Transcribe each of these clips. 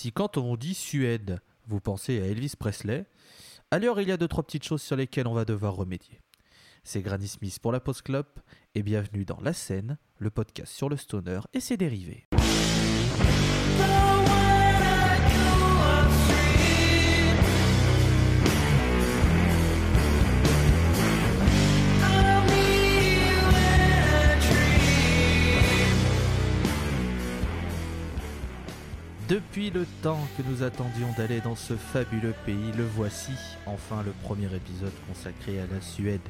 Si quand on dit Suède, vous pensez à Elvis Presley, alors il y a deux trois petites choses sur lesquelles on va devoir remédier. C'est Granny Smith pour la Post Club et bienvenue dans La Scène, le podcast sur le stoner et ses dérivés. Depuis le temps que nous attendions d'aller dans ce fabuleux pays, le voici, enfin le premier épisode consacré à la Suède.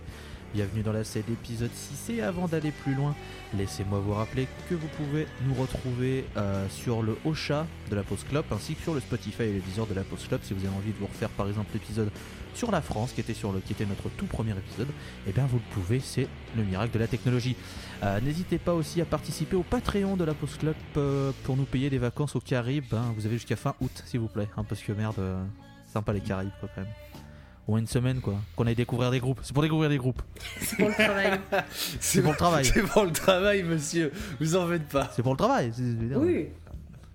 Bienvenue dans la scène épisode 6 et avant d'aller plus loin, laissez-moi vous rappeler que vous pouvez nous retrouver euh, sur le Ocha de la Post Club ainsi que sur le Spotify et le Deezer de la Post Club si vous avez envie de vous refaire par exemple l'épisode sur la France qui était, notre tout premier épisode, et bien vous le pouvez, c'est le miracle de la technologie. Euh, n'hésitez pas aussi à participer au Patreon de la Post Club euh, pour nous payer des vacances aux Caraïbes. hein. vous avez jusqu'à fin août s'il vous plaît, hein, parce que merde, euh, sympa les Caraïbes quand même. Au moins une semaine quoi, qu'on aille découvrir des groupes. C'est pour découvrir des groupes. C'est pour le travail. C'est pour le travail. C'est pour le travail, monsieur. Vous en faites pas. C'est pour le travail. Oui,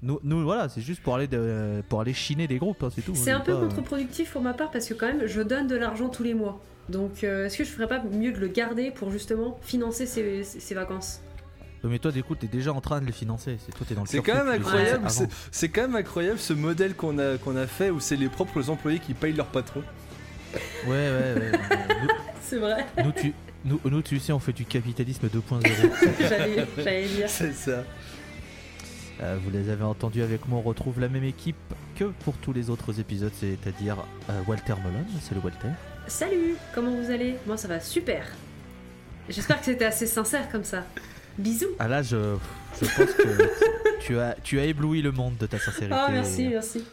Nous, nous, voilà, c'est juste pour aller de- pour aller chiner des groupes, hein, c'est tout. c'est un peu pas- contre-productif pour ma part parce que quand même je donne de l'argent tous les mois. Donc euh, est-ce que je ferais pas mieux de le garder pour justement financer ces, ces- ces vacances? Mais toi, du coup, t'es déjà en train de les financer. C'est toi, t'es dans le C'est quand même incroyable. C'est quand même incroyable ce modèle qu'on a qu'on a fait où c'est les propres employés qui payent leur patron. Ouais, ouais, ouais. C'est vrai, nous, tu, nous, nous, tu sais, on fait du capitalisme 2.0. j'allais j'allais dire. C'est ça. Euh, vous les avez entendus avec moi, on retrouve la même équipe que pour tous les autres épisodes, c'est-à-dire euh, Walter Molon, c'est le Walter. Salut, comment vous allez? Moi ça va super. J'espère que c'était assez sincère comme ça. Bisous. Ah là, je, je pense que tu as, tu as ébloui le monde de ta sincérité. Ah merci, merci.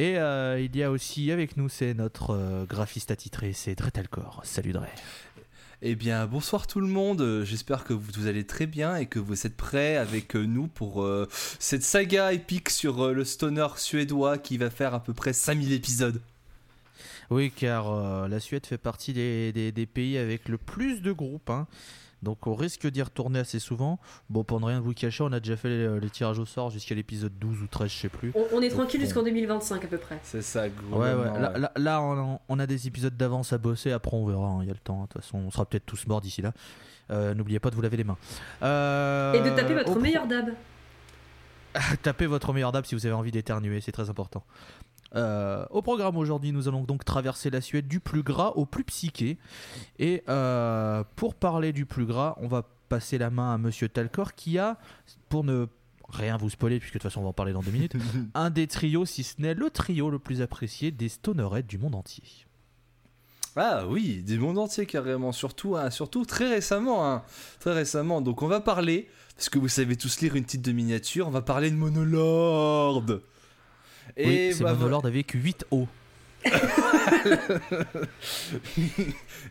Et euh, il y a aussi avec nous, c'est notre euh, graphiste attitré, c'est Dretalcor. Salut Dre. Eh bien, bonsoir tout le monde. J'espère que vous, vous allez très bien et que vous êtes prêts avec euh, nous pour euh, cette saga épique sur euh, le stoner suédois qui va faire à peu près 5000 épisodes. Oui, car euh, la Suède fait partie des, des- des pays avec le plus de groupes. hein. Donc on risque d'y retourner assez souvent. Bon, pour ne rien vous cacher, on a déjà fait les, les tirages au sort jusqu'à l'épisode 12 ou 13, je sais plus. On, on est tranquille jusqu'en 2025 à peu près. C'est ça, Ouais, ouais. Là, là- là, on, on a des épisodes d'avance à bosser. Après, on verra. hein, Il y a le temps. De toute façon, on sera peut-être tous morts d'ici là. Euh, N'oubliez pas de vous laver les mains. Euh, Et de taper votre meilleur dab. Tapez votre meilleur dab si vous avez envie d'éternuer, c'est très important. Euh, au programme aujourd'hui, nous allons donc traverser la Suède du plus gras au plus psyché. Et euh, pour parler du plus gras, on va passer la main à Monsieur Talcor qui a, pour ne rien vous spoiler, puisque de toute façon on va en parler dans deux minutes, un des trios, si ce n'est le trio le plus apprécié des stonerettes du monde entier. Ah oui, du monde entier carrément, surtout, hein, surtout très récemment, hein, très récemment. Donc on va parler, parce que vous savez tous lire une titre de miniature, on va parler de Monolord. Oui, c'est bah, Monolord avec 8 O.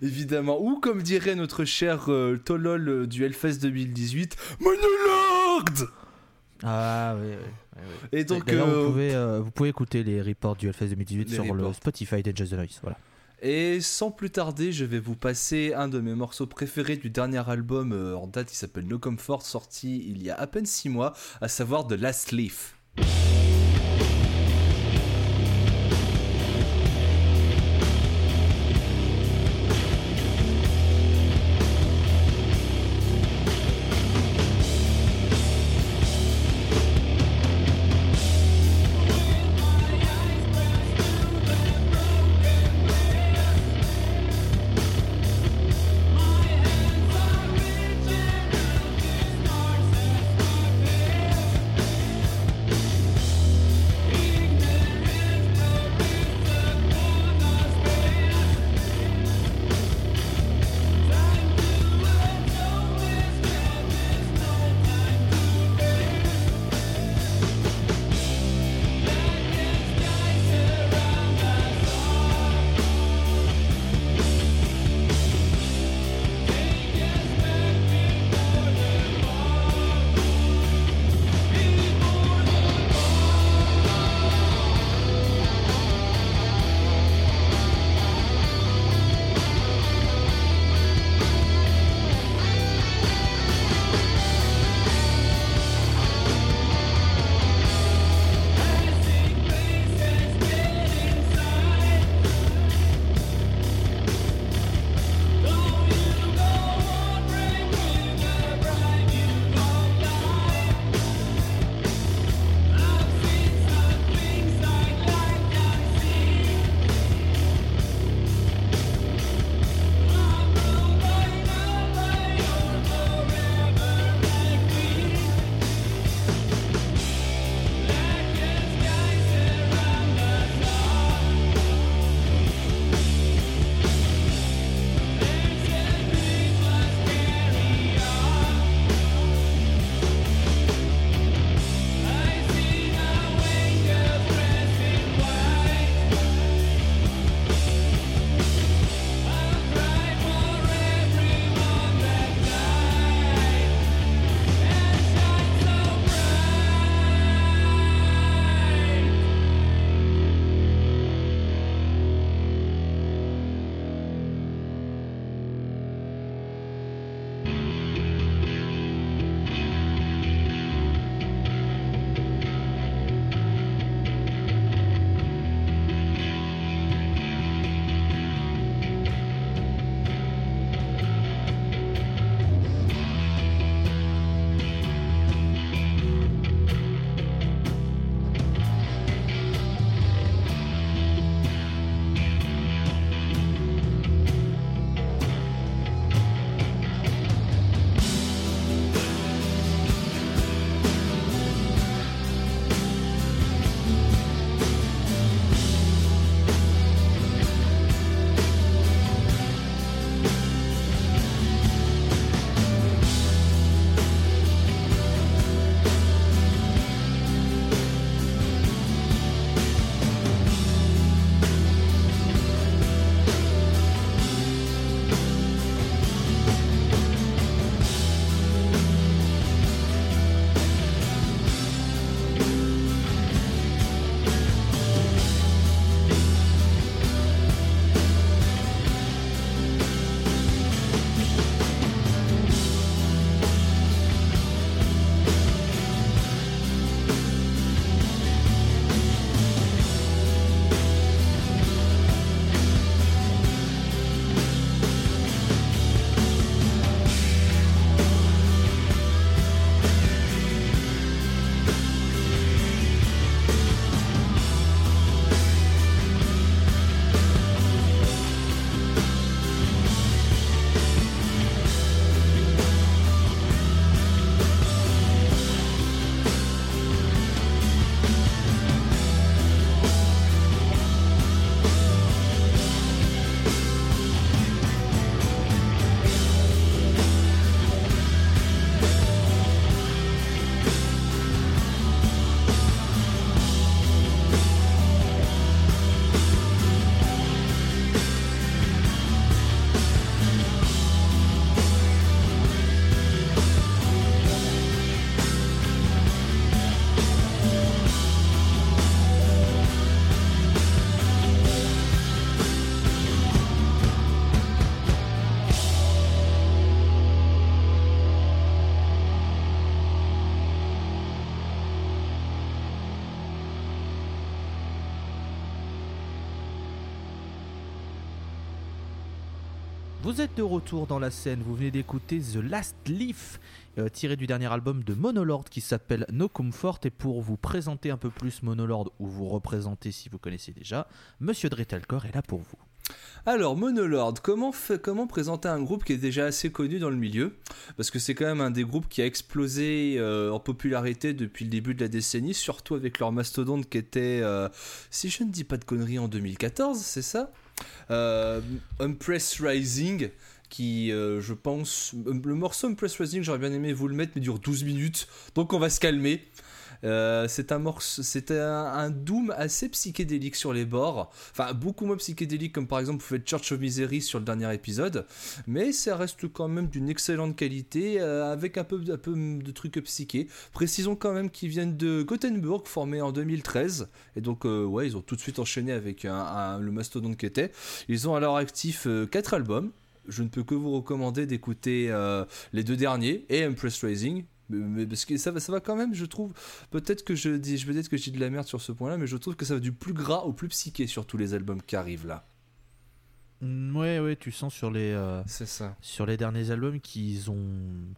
Évidemment, ou comme dirait notre cher euh, Tolol euh, du Hellfest 2018, Monolord Ah oui, oui. Et donc, D'ailleurs, euh, vous, pouvez, euh, vous pouvez écouter les reports du Hellfest 2018 Les sur le. Spotify de Just the Noise. Voilà. et sans plus tarder, je vais vous passer un de mes morceaux préférés du dernier album euh, en date qui s'appelle No Comfort, sorti il y a à peine 6 mois, à savoir The Last Leaf. Vous êtes de retour dans la scène, vous venez d'écouter The Last Leaf, euh, tiré du dernier album de Monolord qui s'appelle No Comfort. Et pour vous présenter un peu plus Monolord, ou vous représenter si vous connaissez déjà, Monsieur Dretalcore est là pour vous. Alors, Monolord, comment, comment présenter un groupe qui est déjà assez connu dans le milieu? Parce que c'est quand même un des groupes qui a explosé euh, en popularité depuis le début de la décennie, surtout avec leur mastodonte qui était, euh, si je ne dis pas de conneries, en 2014, c'est ça? Euh, Umpress Rising, qui, euh, je pense, le morceau Umpress Rising, j'aurais bien aimé vous le mettre, mais dure 12 minutes, donc on va se calmer. Euh, c'est un c'était un, doom assez psychédélique sur les bords, enfin beaucoup moins psychédélique comme par exemple vous faites Church of Misery sur le dernier épisode, mais ça reste quand même d'une excellente qualité euh, avec un peu, un peu de trucs psychés. Précisons quand même qu'ils viennent de Gothenburg, formés en 2013, et donc euh, ouais ils ont tout de suite enchaîné avec le mastodonte qui. Ils ont à leur actif 4 albums. Je ne peux que vous recommander d'écouter les deux derniers et Empress Rising. Mais- mais parce que ça va, ça va quand même, je trouve. Peut-être que je dis, je peut-être que je dis de la merde sur ce point-là, mais je trouve que ça va du plus gras au plus psyché sur tous les albums qui arrivent là. Mm, Ouais, ouais, tu sens sur les, euh, C'est ça. sur les derniers albums qu'ils ont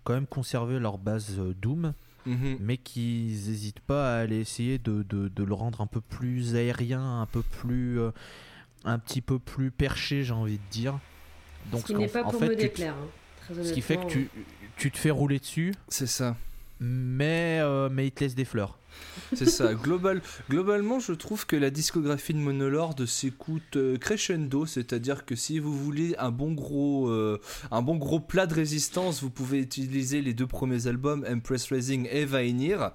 quand même conservé leur base euh, Doom, Mhm. mais qu'ils n'hésitent pas à aller essayer de, de- de le rendre un peu plus aérien, un peu plus. euh, un petit peu plus perché, j'ai envie de dire. Donc, Ce qui n'est pas en pour fait, me déplaire. hein, Ce qui fait que tu te fais rouler dessus, C'est ça. mais, euh, mais il te laisse des fleurs. C'est ça. Global, globalement, je trouve que la discographie de Monolord s'écoute euh, crescendo, c'est-à-dire que si vous voulez un bon gros, euh, un bon gros plat de résistance, vous pouvez utiliser les deux premiers albums, Empress Rising et Vainir,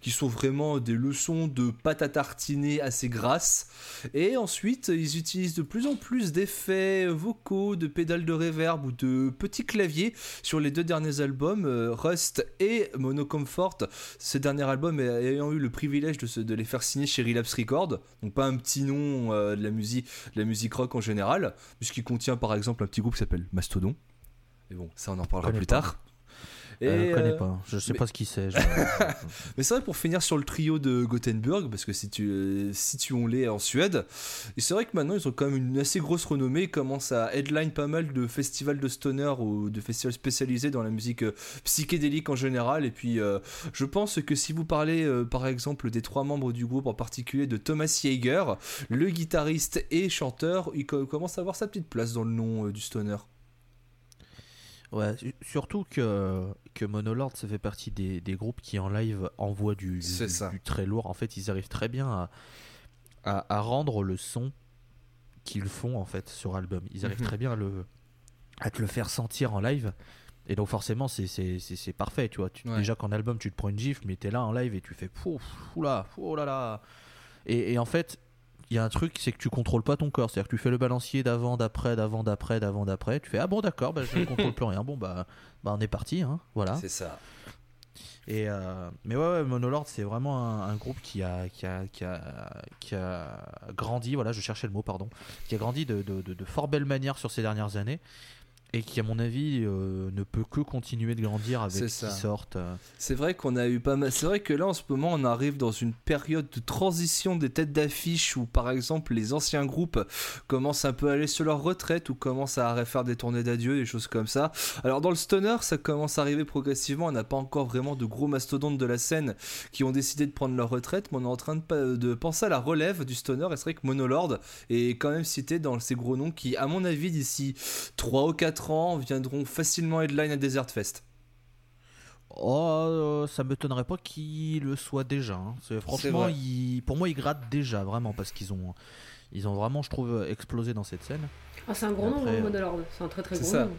qui sont vraiment des leçons de pâte à tartiner assez grasses. Et ensuite, ils utilisent de plus en plus d'effets vocaux, de pédales de reverb ou de petits claviers sur les deux derniers albums, euh, Rust et Monocomfort. Ce dernier album ayant eu le privilège de, se- de les faire signer chez Relapse Records, donc pas un petit nom euh, de, la musique, de la musique rock en général, puisqu'il contient par exemple un petit groupe qui s'appelle Mastodon. Mais bon, ça on en parlera plus pas. tard. Euh, je connais euh, pas, je sais mais- pas ce qui c'est. je- mais c'est vrai pour finir sur le trio de Gothenburg, parce que si tu, euh, situons-les en Suède, et c'est vrai que maintenant ils ont quand même une assez grosse renommée, ils commencent à headline pas mal de festivals de stoner ou de festivals spécialisés dans la musique euh, psychédélique en général, et puis euh, je pense que si vous parlez euh, par exemple des trois membres du groupe, en particulier de Thomas Jaeger, le guitariste et chanteur, il co- commence à avoir sa petite place dans le nom euh, du stoner. Ouais, su- surtout que, que Monolord, ça fait partie des, des groupes qui en live envoient du, très lourd. En fait, ils arrivent très bien à, à, à rendre le son qu'ils font en fait sur album. Ils arrivent Mhm. très bien à, le, à te le faire sentir en live. Et donc forcément, c'est- parfait, tu vois. Tu- Ouais. Déjà qu'en album, tu te prends une gifle, mais t'es là en live et tu fais pouf, oula, oh là là. Et, et en fait, il y a un truc, c'est que tu contrôles pas ton corps. C'est-à-dire que tu fais le balancier d'avant, d'après, d'avant, d'après, d'avant, d'après. Tu fais ah bon d'accord, bah, je ne contrôle plus rien. Bon bah, bah on est parti, hein, voilà. C'est ça. Et euh, mais ouais, ouais Monolord, c'est vraiment un, un groupe qui a, qui a, qui a, qui a grandi. Voilà, je cherchais le mot, pardon. Qui a grandi de, de, de- de fort belle manière sur ces dernières années. Et qui, à mon avis, euh, ne peut que continuer de grandir avec ce qui sortent. euh. C'est vrai qu'on a eu pas mal. C'est vrai que là en ce moment on arrive dans une période de transition des têtes d'affiche où par exemple les anciens groupes commencent un peu à aller sur leur retraite ou commencent à faire des tournées d'adieu, des choses comme ça. Alors dans le stoner ça commence à arriver progressivement. On n'a pas encore vraiment de gros mastodontes de la scène qui ont décidé de prendre leur retraite, mais on est en train de penser à la relève du stoner. Et c'est vrai que Monolord est quand même cité dans ces gros noms qui, à mon avis, d'ici 3 ou 4 ans viendront facilement headline à Desert Fest. Oh, euh, ça m'étonnerait pas qu'il le soit déjà. hein. C'est- Franchement, pour moi, ils grattent déjà, vraiment, parce qu'ils ont, ils ont vraiment, je trouve, explosé dans cette scène. Ah, c'est un gros nom, Après, hein, euh, Monolord. C'est un très très gros ça. nom.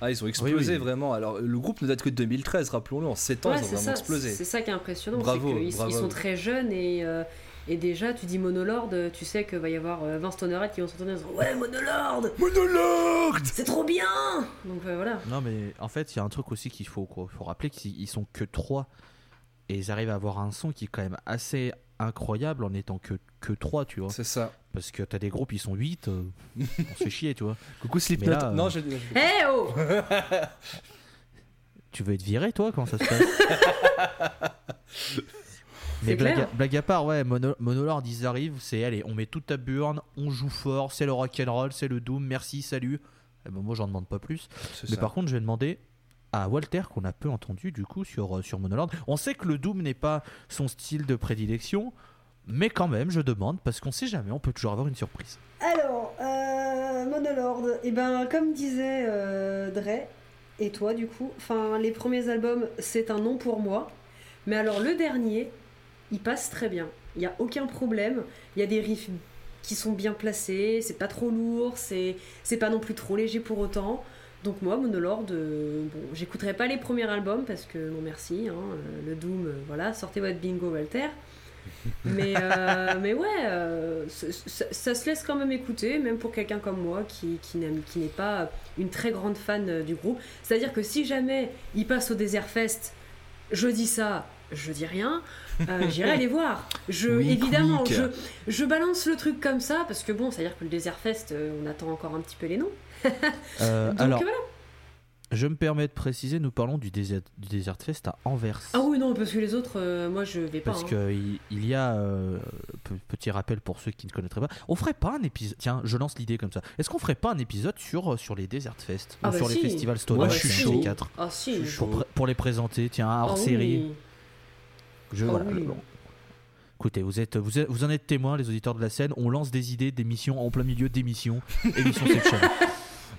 Ah, ils ont explosé oui. vraiment. Alors, le groupe ne date que de 2013, rappelons-le. En 7 ans, Ouais, ils ont vraiment ça, explosé. c'est ça qui est impressionnant. Bravo, qu'ils ils bravo. sont très jeunes et, euh, et déjà, tu dis Monolord, tu sais qu'il va y avoir euh, 20 stonerettes qui vont s'entendre en disant Ouais, Monolord Monolord C'est trop bien Donc euh, voilà. Non, mais en fait, il y a un truc aussi qu'il faut, quoi. faut rappeler qu'ils ils sont que 3 et ils arrivent à avoir un son qui est quand même assez incroyable en étant que, que 3, tu vois. C'est ça. Parce que t'as des groupes, ils sont 8, euh, on se fait chier, tu vois. Coucou Slipknot. Euh, Non, je... Eh oh Tu veux être viré, toi Comment ça se passe? Mais blague, clair. à- blague à part, ouais, Mono- Monolord, ils arrivent, c'est allez, on met toute ta burne, on joue fort, c'est le rock'n'roll, c'est le doom, merci, salut. Eh ben, moi, j'en demande pas plus. Mais ça. par contre, je vais demander à Walter, qu'on a peu entendu du coup sur, euh, sur Monolord. On sait que le Doom n'est pas son style de prédilection, mais quand même, je demande, parce qu'on sait jamais, on peut toujours avoir une surprise. Alors, euh, Monolord, et ben comme disait euh, Dre, et toi du coup, enfin les premiers albums c'est un nom pour moi, mais alors le dernier, il passe très bien, il n'y a aucun problème, il y a des riffs qui sont bien placés, c'est pas trop lourd, c'est pas non plus trop léger pour autant. Donc moi, Monolord, euh, bon, j'écouterai pas les premiers albums parce que non merci, hein, euh, le Doom, euh, voilà, sortez votre bingo Walter. Mais, euh, mais ouais, ça, ça- ça se laisse quand même écouter, même pour quelqu'un comme moi qui, qui n'est pas une très grande fan du groupe. C'est-à-dire que si jamais il passe au Desert Fest, je dis ça, je dis rien, euh, j'irai les voir. Je, évidemment, je, je balance le truc comme ça parce que bon, c'est-à-dire que le Desert Fest, euh, on attend encore un petit peu les noms. Euh, Donc alors, voilà. je me permets de préciser, nous parlons du Desert, du Desert Fest à Anvers. Ah oui, non, parce que les autres, euh, moi je vais pas. Parce hein. qu'il il y a, euh, pe- petit rappel pour ceux qui ne connaîtraient pas, on ferait pas un épisode, tiens, je lance l'idée comme ça, est-ce qu'on ferait pas un épisode sur, sur les Desert Fest Ah ou bah sur si. les festivals je suis chaud. quatre Ah si. Je suis pour, chaud. pré- pour les présenter, tiens, hors Ah série. oui. Je, Ah voilà, oui. bon. Écoutez, vous, êtes, vous, êtes- vous en êtes témoins, les auditeurs de la scène. On lance des idées d'émissions en plein milieu d'émissions. Émission Section.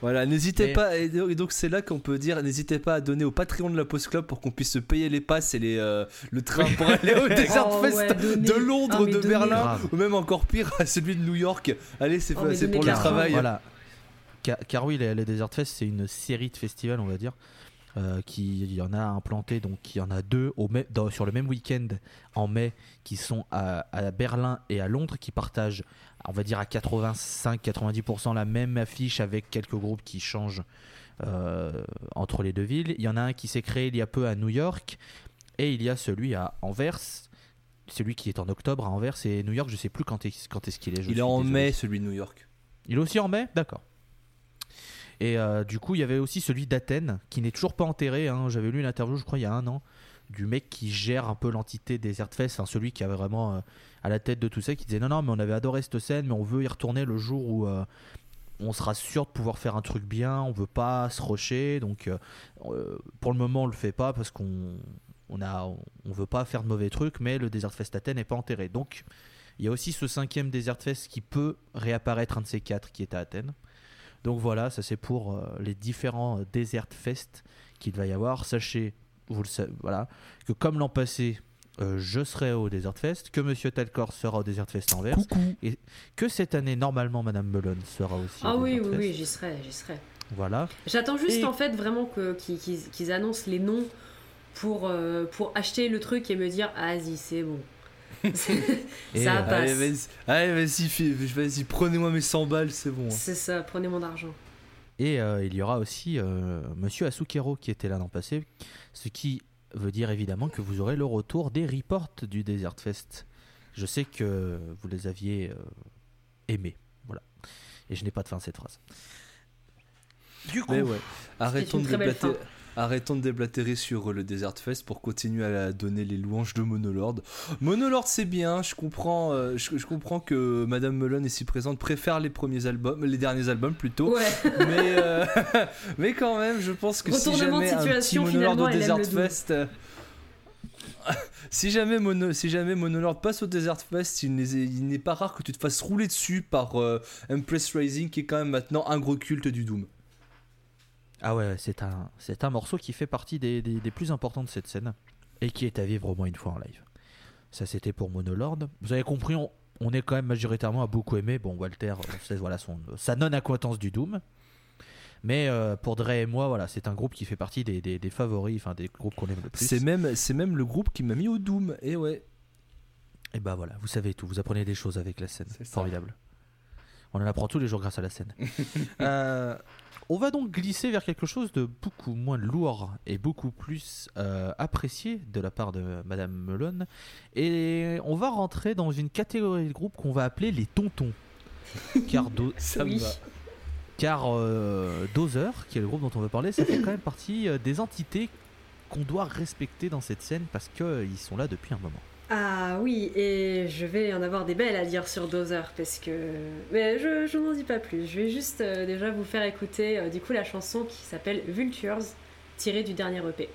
Voilà, n'hésitez Et- pas, et donc c'est là qu'on peut dire, n'hésitez pas à donner au Patreon de la Post Club pour qu'on puisse se payer les passes et les, euh, le train pour aller au Desert Oh, Fest ouais, donnez. de Londres, Ah, de. Berlin, Grave. ou même encore pire, à celui de New York. Allez, c'est Oh, pour le travail. Voilà. Car, car oui, les, les Desert Fest, c'est une série de festivals, on va dire. Euh, qui il y en a implanté donc il y en a deux au mai- dans- sur le même week-end en mai qui sont à, à Berlin et à Londres qui partagent on va dire à 85-90% la même affiche avec quelques groupes qui changent euh, entre les deux villes il y en a un qui s'est créé il y a peu à New York et il y a celui à Anvers celui qui est en octobre à Anvers et New York je sais plus quand est- quand est-ce qu'il est je Il est en désolé. mai, celui de New York. Il est aussi en mai? D'accord. Et euh, du coup, il y avait aussi celui d'Athènes, qui n'est toujours pas enterré. hein. J'avais lu une interview, je crois, il y a un an, du mec qui gère un peu l'entité Desert Fest, celui qui avait vraiment euh, à la tête de tout ça, qui disait non, non, mais on avait adoré cette scène, mais on veut y retourner le jour où euh, on sera sûr de pouvoir faire un truc bien, on veut pas se rusher. Donc, pour le moment, on le fait pas parce qu'on on a, on veut pas faire de mauvais trucs, mais le Desert Fest n'est pas enterré. Donc, il y a aussi ce cinquième Desert Fest qui peut réapparaître un de ces quatre qui est à Athènes. Donc voilà, ça c'est pour euh, les différents euh, Desert Fest qu'il va y avoir. Sachez, vous le savez, voilà, que comme l'an passé, euh, je serai au Desert Fest, que Monsieur Talcor sera au Desert Fest Anvers, Coucou. que cette année normalement Madame Melon sera aussi Ah au oui, Desert oui, Fest. oui, j'y serai, j'y serai. Voilà. J'attends juste Et- en fait vraiment que- qu'ils annoncent les noms pour, euh, pour acheter le truc et me dire ah, vas-y, c'est bon. Ça passe. Allez, vas-y, prenez-moi mes 100 balles, c'est bon. hein. C'est ça, prenez mon argent. Et euh, il y aura aussi euh, Monsieur Asukero qui était là l'an passé, ce qui veut dire évidemment que vous aurez le retour des reports du Desert Fest. Je sais que vous les aviez euh, aimés, voilà. Et je n'ai pas de fin à cette phrase. Du coup, Mais ouais, arrêtons une de, très belle déblatérer, arrêtons de déblatérer sur le Desert Fest pour continuer à donner les louanges de Monolord. Monolord, c'est bien, je comprends, euh, je, je comprends que Madame Melon ici présente préfère les premiers albums, les derniers albums plutôt. Ouais, mais, euh, mais quand même, je pense que si de jamais un petit situation, Monolord au Desert. Fest. euh, si jamais, Mono, si jamais Monolord passe au Desert Fest, il n'est il n'est pas rare que tu te fasses rouler dessus par euh, Empress Rising, qui est quand même maintenant un gros culte du Doom. Ah ouais, c'est un, c'est un morceau qui fait partie des, des- des plus importants de cette scène et qui est à vivre au moins une fois en live. Ça, c'était pour Monolord. Vous avez compris, on, on est quand même majoritairement à beaucoup aimer. Bon, Walter, sait, voilà son, sa non-acquaintance du Doom. Mais euh, pour Dre et moi, voilà, c'est un groupe qui fait partie des, des- des favoris, enfin des groupes qu'on aime le plus. C'est même, c'est même le groupe qui m'a mis au Doom. Et ouais. Et bah voilà, vous savez tout, vous apprenez des choses avec la scène. C'est. Formidable. On en apprend tous les jours grâce à la scène. Euh, on va donc glisser vers quelque chose de beaucoup moins lourd et beaucoup plus euh, apprécié de la part de Madame Melon. Et on va rentrer dans une catégorie de groupe qu'on va appeler les tontons. Car, Do- Ça Oui. me va. car euh, Dozer, qui est le groupe dont on va parler, ça fait quand même partie euh, des entités qu'on doit respecter dans cette scène parce qu'ils sont là depuis un moment. Ah oui, et je vais en avoir des belles à dire sur Dozer parce que. Mais je, je n'en dis pas plus. Je vais juste euh, déjà vous faire écouter euh, du coup la chanson qui s'appelle Vultures, tirée du dernier EP.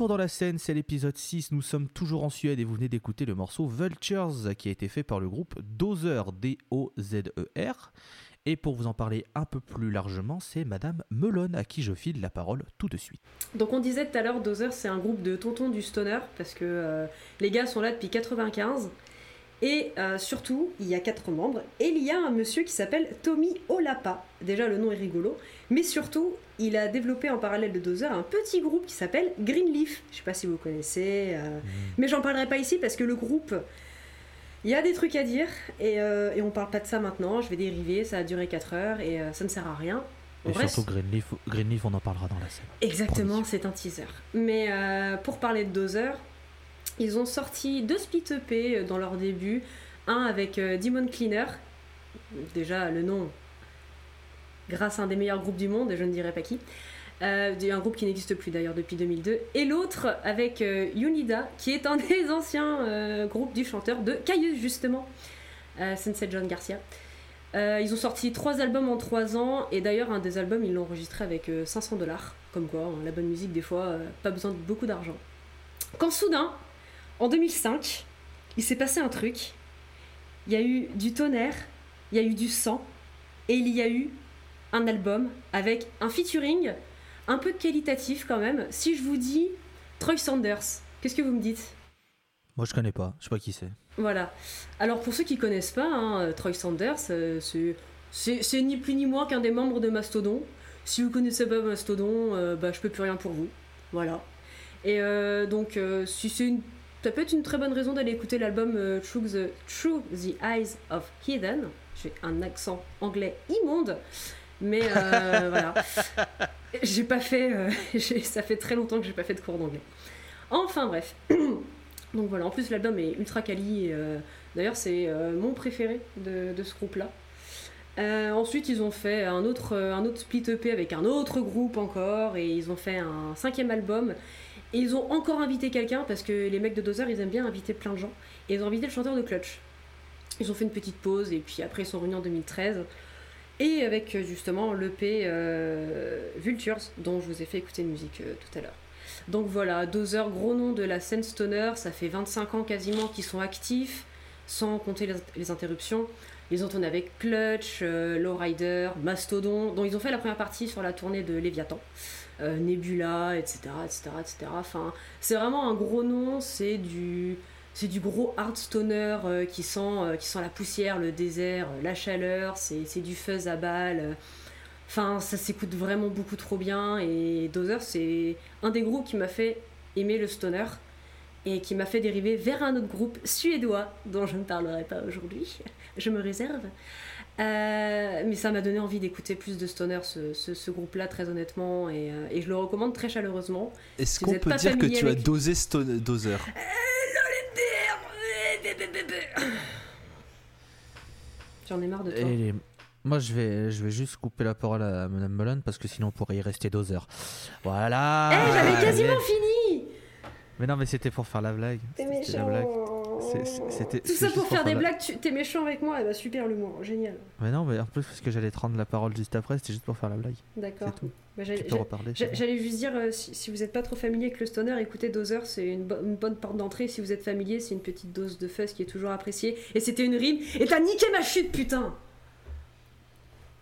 Retour dans la scène, c'est l'épisode 6, nous sommes toujours en Suède et vous venez d'écouter le morceau Vultures qui a été fait par le groupe Dozer, D-O-Z-E-R. Et pour vous en parler un peu plus largement, c'est Madame Melon à qui je file la parole tout de suite. Donc on disait tout à l'heure, Dozer c'est un groupe de tontons du stoner parce que euh, les gars sont là depuis 95 et euh, surtout il y a quatre membres et il y a un monsieur qui s'appelle Tommy Olapa. Déjà le nom est rigolo, mais surtout il a développé en parallèle de Dozer un petit groupe qui s'appelle Greenleaf. Je sais pas si vous connaissez, euh, mais j'en parlerai pas ici parce que le groupe il y a des trucs à dire et, euh, et on parle pas de ça maintenant. Je vais dériver, ça a duré 4 heures et euh, ça ne sert à rien. Et reste- surtout Greenleaf, Greenleaf, on en parlera dans la scène. Exactement, c'est un teaser. Mais euh, pour parler de Dozer, ils ont sorti deux split EP dans leur début. Un avec euh, Demon Cleaner, déjà le nom, grâce à un des meilleurs groupes du monde, je ne dirais pas qui. Euh, un groupe qui n'existe plus d'ailleurs depuis 2002. Et l'autre avec euh, Unida, qui est un des anciens euh, groupes du chanteur de Caius justement, euh, Sensei John Garcia. Euh, ils ont sorti trois albums en trois ans, et d'ailleurs, un des albums, ils l'ont enregistré avec euh, 500 dollars. Comme quoi, hein, la bonne musique, des fois, euh, pas besoin de beaucoup d'argent. Quand soudain, en 2005, il s'est passé un truc. Il y a eu du tonnerre, il y a eu du sang, et il y a eu un album avec un featuring un peu qualitatif quand même. Si je vous dis Troy Sanders, qu'est-ce que vous me dites? Moi, je connais pas. Je sais pas qui c'est. Voilà. Alors pour ceux qui connaissent pas, hein, Troy Sanders, euh, c'est ni plus ni moins qu'un des membres de Mastodon. Si vous connaissez pas Mastodon, euh, bah, je peux plus rien pour vous. Voilà. Et euh, donc, euh, si c'est une, ça peut être une très bonne raison d'aller écouter l'album euh, Through, the, Eyes of Heathen. J'ai un accent anglais immonde, mais euh, voilà. J'ai pas fait, euh, ça fait très longtemps que j'ai pas fait de cours d'anglais. Enfin bref. Donc voilà, en plus l'album est ultra quali. D'ailleurs, c'est mon préféré de, de ce groupe-là. Euh, ensuite, ils ont fait un autre, un autre split EP avec un autre groupe encore, et ils ont fait un cinquième album. Et ils ont encore invité quelqu'un, parce que les mecs de Dozer, ils aiment bien inviter plein de gens. Et ils ont invité le chanteur de Clutch. Ils ont fait une petite pause, et puis après, ils sont revenus en 2013. Et avec euh, justement l'EP euh, Vultures, dont je vous ai fait écouter une musique euh, tout à l'heure. Donc voilà, Dozer, gros nom de la scène stoner, ça fait 25 ans quasiment qu'ils sont actifs, sans compter les, interruptions. Ils ont tourné avec Clutch, euh, Lowrider, Mastodon, dont ils ont fait la première partie sur la tournée de Léviathan, euh, Nebula, etc., etc., etc. Enfin, c'est vraiment un gros nom, c'est du, c'est du gros hard stoner euh, qui, sent, euh, qui sent la poussière, le désert, la chaleur, c'est, du fuzz à balles. Enfin, ça s'écoute vraiment beaucoup trop bien et Dozer, c'est un des groupes qui m'a fait aimer le stoner et qui m'a fait dériver vers un autre groupe suédois dont je ne parlerai pas aujourd'hui. Je me réserve. Euh, mais ça m'a donné envie d'écouter plus de stoner, ce, ce- ce groupe-là, très honnêtement, et, euh, et je le recommande très chaleureusement. Est-ce Si qu'on peut dire que tu as dosé Stone Dozer? J'en ai marre de toi. Et Moi, je vais, je vais juste couper la parole à Madame Mullen parce que sinon on pourrait y rester deux heures. Voilà. Eh, j'avais quasiment Mais- fini Mais non, mais c'était pour faire la blague. T'es C'était la blague. C'était- Tout ça pour faire des la- blagues, tu- t'es méchant avec moi, eh ben, super l'humour, génial. Mais non, mais en plus, parce que j'allais te rendre la parole juste après, c'était juste pour faire la blague. D'accord. C'est tout. Bah, Tu j'allais- peux reparler. J'allais juste dire, euh, si, si vous n'êtes pas trop familier avec le stoner, écoutez Dozer, c'est une, bo- une bonne porte d'entrée. Si vous êtes familier, c'est une petite dose de fuzz qui est toujours appréciée. Et c'était une rime. Et t'as niqué ma chute, putain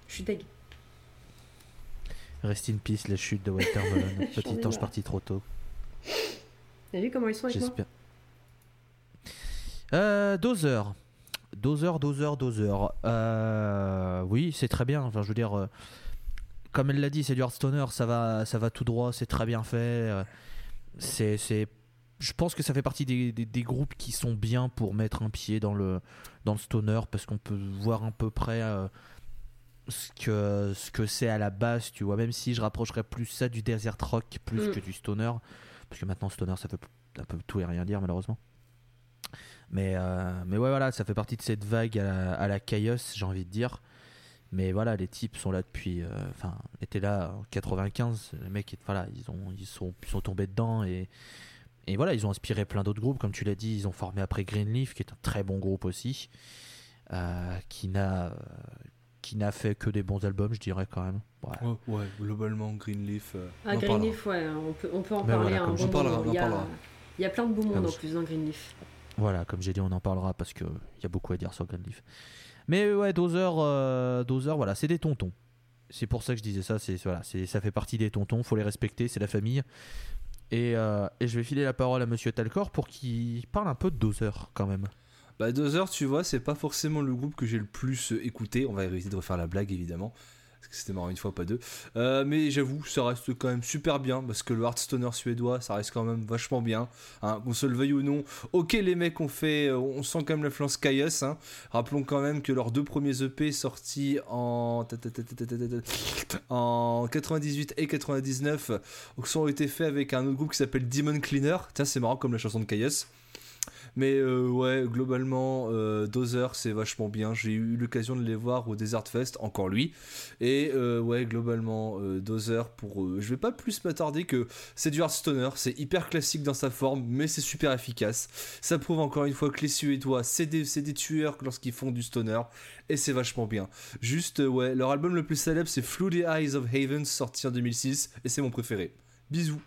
Je suis deg. Rest in peace, la chute de Walter ai Petit ange parti trop tôt. T'as vu comment ils sont avec moi? J'espère. Euh, Dozer. Dozer, Dozer, Dozer. Euh, oui, c'est très bien. Enfin, je veux dire, euh, comme elle l'a dit, c'est du Hearthstoner, ça va, ça va tout droit, c'est très bien fait. C'est, c'est, je pense que ça fait partie des, des- des groupes qui sont bien pour mettre un pied dans le, dans le stoner parce qu'on peut voir à peu près euh, ce que, ce que c'est à la base, tu vois. Même si je rapprocherais plus ça du desert rock plus Mm. que du stoner, parce que maintenant stoner ça peut un peu tout et rien dire malheureusement. Mais, euh, mais ouais, voilà, ça fait partie de cette vague à la, à la Chaos, j'ai envie de dire. Mais voilà, les types sont là depuis. euh, Enfin, étaient là en 95. Les mecs, voilà, ils, ont, ils, sont, ils sont tombés dedans et. Et voilà, ils ont inspiré plein d'autres groupes, comme tu l'as dit, ils ont formé après Greenleaf, qui est un très bon groupe aussi, euh, qui n'a qui n'a fait que des bons albums, je dirais quand même. Ouais. Ouais, ouais, globalement, Greenleaf. euh, Ah, parlera. Greenleaf, ouais, on peut, on peut en Mais parler voilà, un comme bon on parlera, moment. on Il y a, parlera. il y a plein de beaux mondes Comme en plus dans Greenleaf. Voilà, comme j'ai dit, on en parlera parce qu'il y a beaucoup à dire sur Greenleaf. Mais ouais, Dozer, euh, Dozer voilà, c'est des tontons. C'est pour ça que je disais ça, c'est voilà, ça fait partie des tontons, faut les respecter, c'est la famille. Et, euh, et je vais filer la parole à Monsieur Talcor pour qu'il parle un peu de Dozer quand même. Bah, Dozer, tu vois, c'est pas forcément le groupe que j'ai le plus écouté. On va éviter de refaire la blague, évidemment. Parce que c'était marrant une fois, pas deux. Euh, mais j'avoue, ça reste quand même super bien. Parce que le Hearthstoner suédois, ça reste quand même vachement bien. Hein, qu'on se le veuille ou non. Ok, les mecs ont fait. euh, On sent quand même l'influence Caius. Hein. Rappelons quand même que leurs deux premiers EP sortis en. En 98 et 99 euh, ont été faits avec un autre groupe qui s'appelle Demon Cleaner. Tiens, c'est marrant comme la chanson de Caius. Mais euh, ouais, globalement, euh, Dozer, c'est vachement bien. J'ai eu l'occasion de les voir au Desert Fest, encore lui. Et euh, ouais, globalement, Dozer, pour. je vais pas plus m'attarder que c'est du Hearthstoner. C'est hyper classique dans sa forme, mais c'est super efficace. Ça prouve encore une fois que les Suédois, c'est des, tueurs lorsqu'ils font du stoner. Et c'est vachement bien. Juste, ouais, leur album le plus célèbre, c'est Through the Eyes of Haven, sorti en 2006. Et c'est mon préféré. Bisous.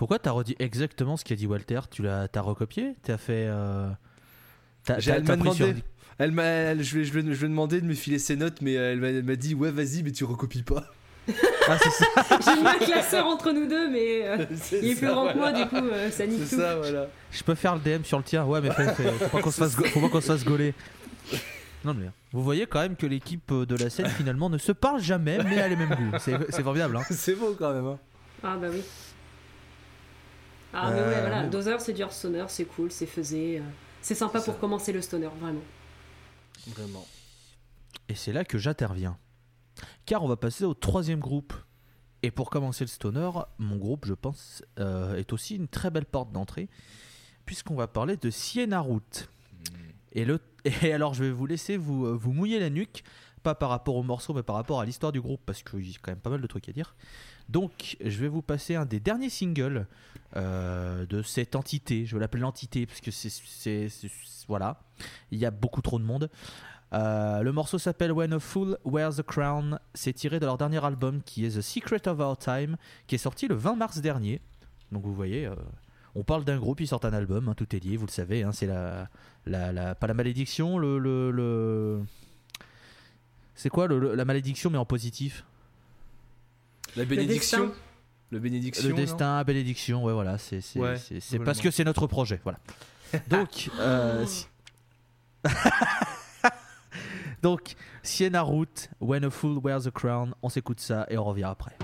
Pourquoi t'as redit exactement ce qu'a dit Walter Tu l'as t'as recopié T'as fait. euh, T'as J'ai- t'as- elle t'as m'a pris sur- demandé. Elle m'a, elle- je, lui ai- je, lui je lui ai demandé de me filer ses notes, mais elle m'a, elle m'a dit ouais vas-y, mais tu recopies pas. Ah, c'est ça. J'ai classeur entre nous deux, mais euh, il est ça, plus grand que moi, du coup, euh, ça nique C'est tout. ça, voilà. Je peux faire le DM sur le tien. Ouais, mais fais- faut pas qu'on se fasse, go- faut pas qu'on se fasse gauler. Non mais vous voyez quand même que l'équipe de la scène finalement ne se parle jamais, mais a les mêmes goûts. C'est c'est formidable. Hein. C'est beau quand même. Hein. Ah bah oui. Ah mais Euh, ouais, voilà, mais- Dozer c'est du stoner, c'est cool, c'est faisé. euh, C'est sympa pour ça. commencer le stoner, vraiment. Vraiment. Et c'est là que j'interviens. Car on va passer au troisième groupe. Et pour commencer le stoner, mon groupe, je pense, euh, est aussi une très belle porte d'entrée, puisqu'on va parler de Siena Route. Et, le, et alors, je vais vous laisser vous, euh, vous mouiller la nuque, pas par rapport au morceau, mais par rapport à l'histoire du groupe, parce qu'il y a quand même pas mal de trucs à dire. Donc, je vais vous passer un des derniers singles euh, de cette entité. Je vais l'appeler l'entité, parce que c'est. Voilà. Il y a beaucoup trop de monde. Euh, le morceau s'appelle When a Fool Wears a Crown. C'est tiré de leur dernier album qui est The Secret of Our Time, qui est sorti le 20 mars dernier. Donc vous voyez, euh, on parle d'un groupe, ils sortent un album, hein, tout est lié, vous le savez. hein, c'est la, pas la malédiction, le, c'est quoi la malédiction mais en positif? La bénédiction. destin. Le bénédiction. Le destin, la bénédiction, ouais voilà, c'est Ouais, parce que c'est notre projet, voilà. Donc euh, si- donc Siena Route, When a Fool Wears a Crown, on s'écoute ça et on revient après.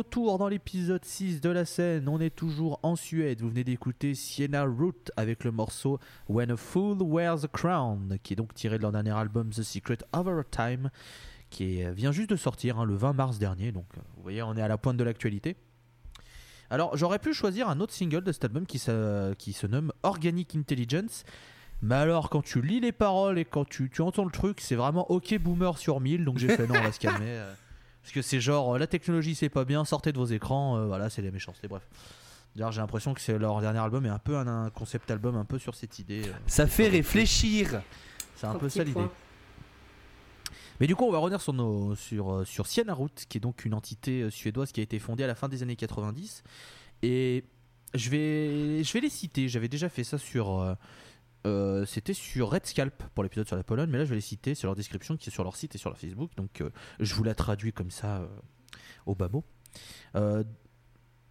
Retour dans l'épisode 6 de la scène, on est toujours en Suède, vous venez d'écouter Sienna Root avec le morceau When a Fool Wears a Crown, qui est donc tiré de leur dernier album The Secret of Our Time, qui est- vient juste de sortir hein, le 20 mars dernier, donc euh, vous voyez on est à la pointe de l'actualité. Alors j'aurais pu choisir un autre single de cet album qui, se- qui se nomme Organic Intelligence, mais alors quand tu lis les paroles et quand tu, tu entends le truc, c'est vraiment ok boomer sur 1000, donc j'ai fait non on va se calmer. Parce que c'est genre, euh, la technologie c'est pas bien, sortez de vos écrans, euh, voilà, c'est les méchancetés, bref. D'ailleurs, j'ai l'impression que c'est leur dernier album est un peu un, un concept album un peu sur cette idée. euh, Ça fait réfléchir. c'est un peu ça l'idée. Mais du coup, on va revenir sur, nos, sur, sur Sienna Root, qui est donc une entité suédoise qui a été fondée à la fin des années 90. Et je vais, je vais les citer. J'avais déjà fait ça sur. Euh, C'était sur Red Scalp pour l'épisode sur la Pologne, mais là je vais les citer. C'est leur description qui est sur leur site et sur leur Facebook. Donc euh, je vous la traduis comme ça euh, au bas mot.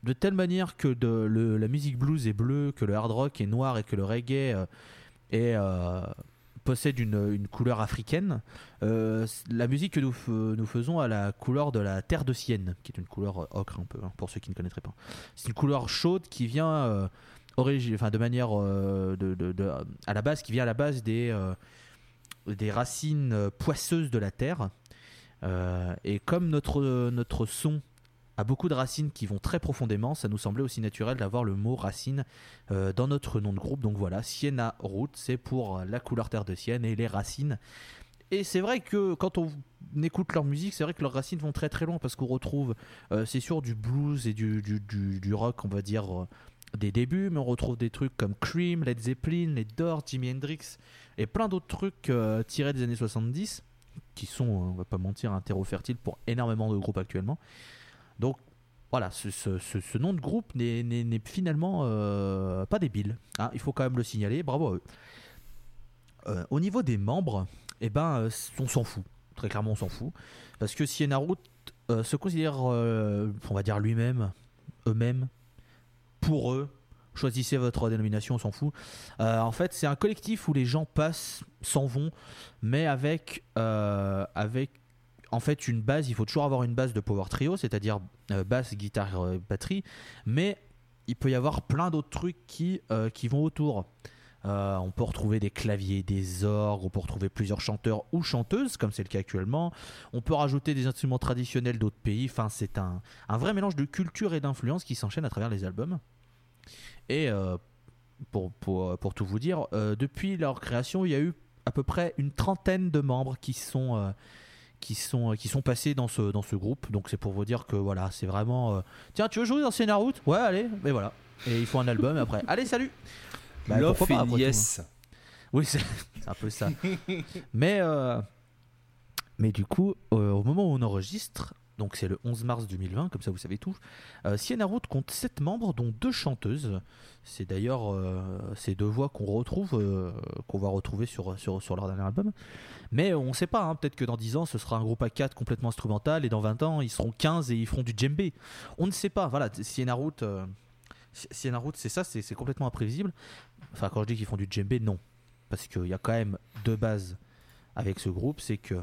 De telle manière que de, la musique blues est bleue, que le hard rock est noir et que le reggae possède une, couleur africaine, la musique que nous, faisons a la couleur de la terre de Sienne, qui est une couleur ocre un peu, hein, pour ceux qui ne connaîtraient pas. C'est une couleur chaude qui vient origi- enfin, de manière euh, à la base, qui vient à la base des, euh, des racines euh, poisseuses de la terre. Et comme notre, notre son a beaucoup de racines qui vont très profondément, ça nous semblait aussi naturel d'avoir le mot racine dans notre nom de groupe. Donc voilà, Sienna Root, c'est pour la couleur terre de Sienne et les racines. Et c'est vrai que quand on écoute leur musique, c'est vrai que leurs racines vont très très loin parce qu'on retrouve, c'est sûr, du blues et du, du, du- rock, on va dire, des débuts, mais on retrouve des trucs comme Cream, Led Zeppelin, les Doors, Jimi Hendrix et plein d'autres trucs euh, tirés des années 70 qui sont, euh, on va pas mentir, un terreau fertile pour énormément de groupes actuellement. Donc voilà, ce, nom de groupe n'est- finalement euh, pas débile. hein, il faut quand même le signaler, bravo à eux. Au niveau des membres, eh ben, on s'en fout. Très clairement, on s'en fout. Parce que Root euh, se considère, on va dire lui-même, eux-mêmes, pour eux, choisissez votre dénomination, on s'en fout. Euh, en fait, c'est un collectif où les gens passent, s'en vont, mais avec, euh, avec en fait une base. Il faut toujours avoir une base de power trio, c'est-à-dire euh, basse, guitare, batterie, mais il peut y avoir plein d'autres trucs qui, qui vont autour. Euh, on peut retrouver des claviers, des orgues, on peut retrouver plusieurs chanteurs ou chanteuses, comme c'est le cas actuellement. On peut rajouter des instruments traditionnels d'autres pays. Enfin, c'est un, vrai mélange de culture et d'influence qui s'enchaîne à travers les albums. Et euh, pour, tout vous dire, euh, depuis leur création, il y a eu à peu près une trentaine de membres qui sont, passés dans ce, groupe. Donc c'est pour vous dire que voilà, c'est vraiment. Tiens, tu veux jouer dans Route Ouais, allez, mais voilà. Et il faut un album après. Allez, salut Bah, tout, yes. oui, c'est un peu ça. mais, euh, mais du coup, euh, au moment où on enregistre, donc c'est le 11 mars 2020, comme ça vous savez tout, euh, Sienna Root compte 7 membres, dont deux chanteuses. C'est d'ailleurs euh, ces deux voix qu'on retrouve, qu'on va retrouver sur, sur, sur leur dernier album. Mais on ne sait pas, hein, peut-être que dans 10 ans, ce sera un groupe à 4 complètement instrumental, et dans 20 ans, ils seront 15 et ils feront du djembé. On ne sait pas, voilà, Sienna Root, euh, Sienna Root, c'est ça, c'est complètement imprévisible. Enfin, quand je dis qu'ils font du djembé, non parce qu'il y a quand même deux bases avec ce groupe, c'est que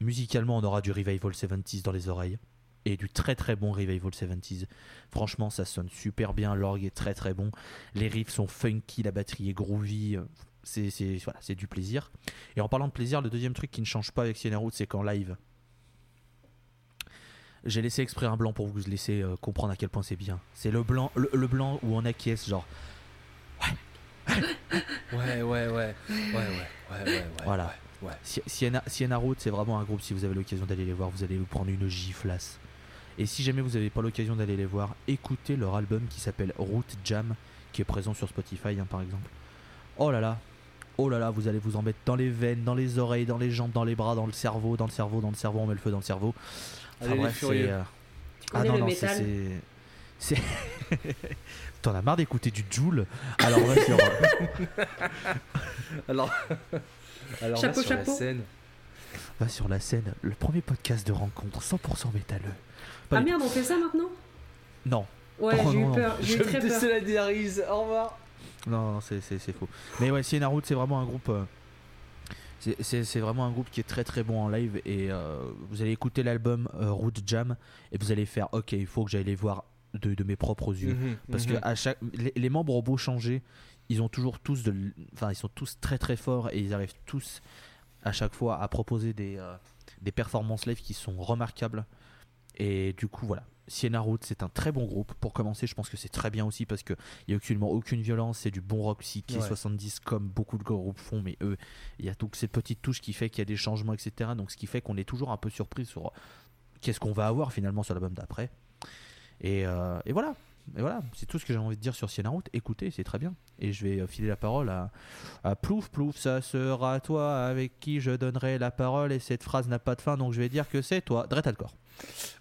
musicalement on aura du revival 70s dans les oreilles et du très très bon revival 70s. Franchement, ça sonne super bien, l'orgue est très très bon, les riffs sont funky, la batterie est groovy, euh, c'est voilà, du plaisir. Et en parlant de plaisir, le deuxième truc qui ne change pas avec Sienna Root, c'est qu'en live, j'ai laissé exprès un blanc pour vous laisser euh, comprendre à quel point c'est bien. C'est le blanc, le, le blanc où on acquiesce, genre Ouais, ouais, ouais. Ouais, ouais, ouais, ouais, ouais. Voilà. Ouais. Si- Sienna, Sienna Root, c'est vraiment un groupe, si vous avez l'occasion d'aller les voir, vous allez vous prendre une giflasse. Et si jamais vous n'avez pas l'occasion d'aller les voir, écoutez leur album qui s'appelle Root Jam, qui est présent sur Spotify hein, par exemple. Oh là là, oh là là, vous allez vous en mettre dans les veines, dans les oreilles, dans les jambes, dans les bras, dans le cerveau, dans le cerveau, dans le cerveau, on met le feu dans le cerveau. Enfin Allez, les bref, furieux. c'est... euh, Tu connais le c'est- métal c'est... c'est- T'en as marre d'écouter du Joule? Alors va sur... Alors, alors Chapeau, là, sur chapeau. la scène. va sur la scène, le premier podcast de rencontre 100% métalleux. Pas Ah merde, on fait ça maintenant? Non, Ouais, Oh, j'ai non, eu non. peur, j'ai Je eu très peur. désolidarise. Au revoir. Non, non, c'est, c'est, c'est faux. Mais ouais, Sienna Root, c'est vraiment un groupe euh, C'est- vraiment un groupe qui est très très bon en live et euh, vous allez écouter l'album euh, Root Jam et vous allez faire ok il faut que j'aille les voir de, de mes propres yeux. Mhm, parce mhm. que à chaque les, les membres ont beau changer ils ont toujours tous de enfin ils sont tous très très forts et ils arrivent tous à chaque fois à proposer des euh, des performances live qui sont remarquables. Et du coup voilà Sienna Root c'est un très bon groupe. Pour commencer je pense que c'est très bien aussi parce que il y a aucunement aucune violence. C'est du bon rock psyché Ouais. 70 comme beaucoup de groupes font mais eux il y a toutes ces petites touches qui fait qu'il y a des changements etc donc ce qui fait qu'on est toujours un peu surpris sur qu'est-ce qu'on va avoir finalement sur l'album d'après. Et, euh, et voilà. Et voilà. C'est tout ce que j'ai envie de dire sur Sienna Root écoutez c'est très bien. Et je vais euh, filer la parole à, à Plouf Plouf. Ça sera toi avec qui je donnerai la parole. Et cette phrase n'a pas de fin. Donc je vais dire que c'est toi Dretalcor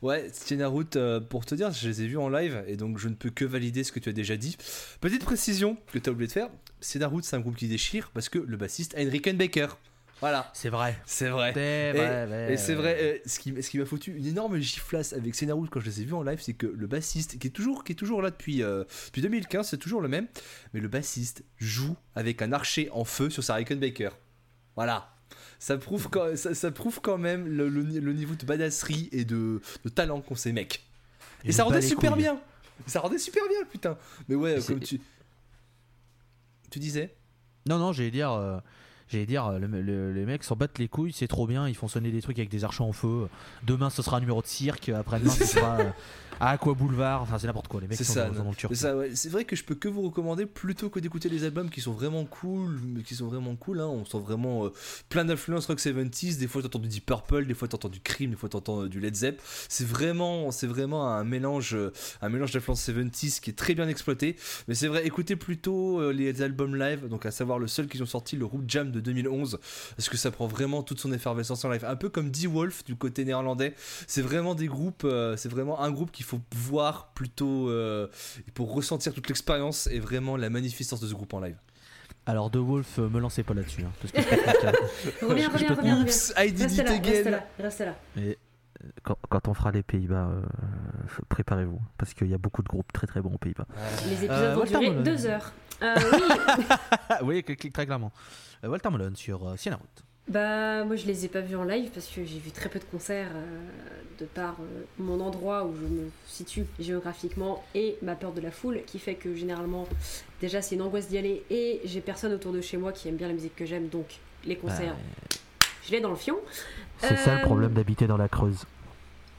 Ouais, Sienna Root, euh, pour te dire, je les ai vus en live et donc je ne peux que valider ce que tu as déjà dit. Petite précision que tu as oublié de faire Sienna Root, c'est un groupe qui déchire parce que le bassiste a Henry Baker. Voilà, c'est vrai c'est vrai. Et- vrai, Et c'est vrai, euh, ce qui, ce qui m'a foutu une énorme giflasse avec Sienna Root quand je les ai vus en live, c'est que le bassiste, qui est toujours, qui est toujours là depuis, euh, depuis 2015, c'est toujours le même, mais le bassiste joue avec un archer en feu sur sa Rickenbacker. Voilà. Ça prouve quand, ça, ça prouve quand même le, le ni- le niveau de badasserie et de, de talent qu'ont ces mecs. Et, ça rendait super couilles. bien. Ça rendait super bien, putain. Mais ouais, comme tu. Tu disais? Non, non, j'allais dire, euh, j'allais dire, euh, le- le- les mecs s'en battent les couilles, c'est trop bien, ils font sonner des trucs avec des archers en feu. Demain, ce sera un numéro de cirque, après-demain, ce sera euh, à Aqua Boulevard, enfin, c'est n'importe quoi, les mecs C'est sont, ça, dans, dans le ça, ouais. C'est vrai que je peux que vous recommander plutôt que d'écouter les albums qui sont vraiment cool, mais qui sont vraiment cool. Hein. On sent vraiment euh, plein d'influences rock 70s. Des fois, t'entends du Deep Purple, des fois, t'entends du Cream, des fois, t'entends euh, du Led Zepp. C'est vraiment, c'est vraiment un mélange, euh, un mélange d'influences 70s qui est très bien exploité. Mais c'est vrai, écoutez plutôt les albums live, donc à savoir le seul qu'ils ont sorti, le Root Jam de 2011, parce que ça prend vraiment toute son effervescence en live. Un peu comme D-Wolf du côté néerlandais. C'est vraiment des groupes, euh, c'est vraiment un groupe qu'il faut voir plutôt euh, pour ressentir toute l'expérience et vraiment la magnificence de ce groupe en live. Alors, De Wolf, euh, me lancez pas là-dessus, hein, parce que je peux. Reviens, Je reviens, reviens, I did Reste it là, reste là, reste là. Mais quand, quand on fera les Pays-Bas, euh, préparez-vous, parce qu'il y a beaucoup de groupes très très bons aux Pays-Bas. Les épisodes Euh, vont durer deux heures. Euh, oui, oui, très clairement. Euh, Walter Malone sur euh, Sienna Root. bah moi je les ai pas vus en live parce que j'ai vu très peu de concerts euh, de par euh, mon endroit où je me situe géographiquement et ma peur de la foule qui fait que généralement déjà c'est une angoisse d'y aller et j'ai personne autour de chez moi qui aime bien la musique que j'aime donc les concerts je l'ai dans le fion. c'est ça le Euh, problème d'habiter dans la Creuse.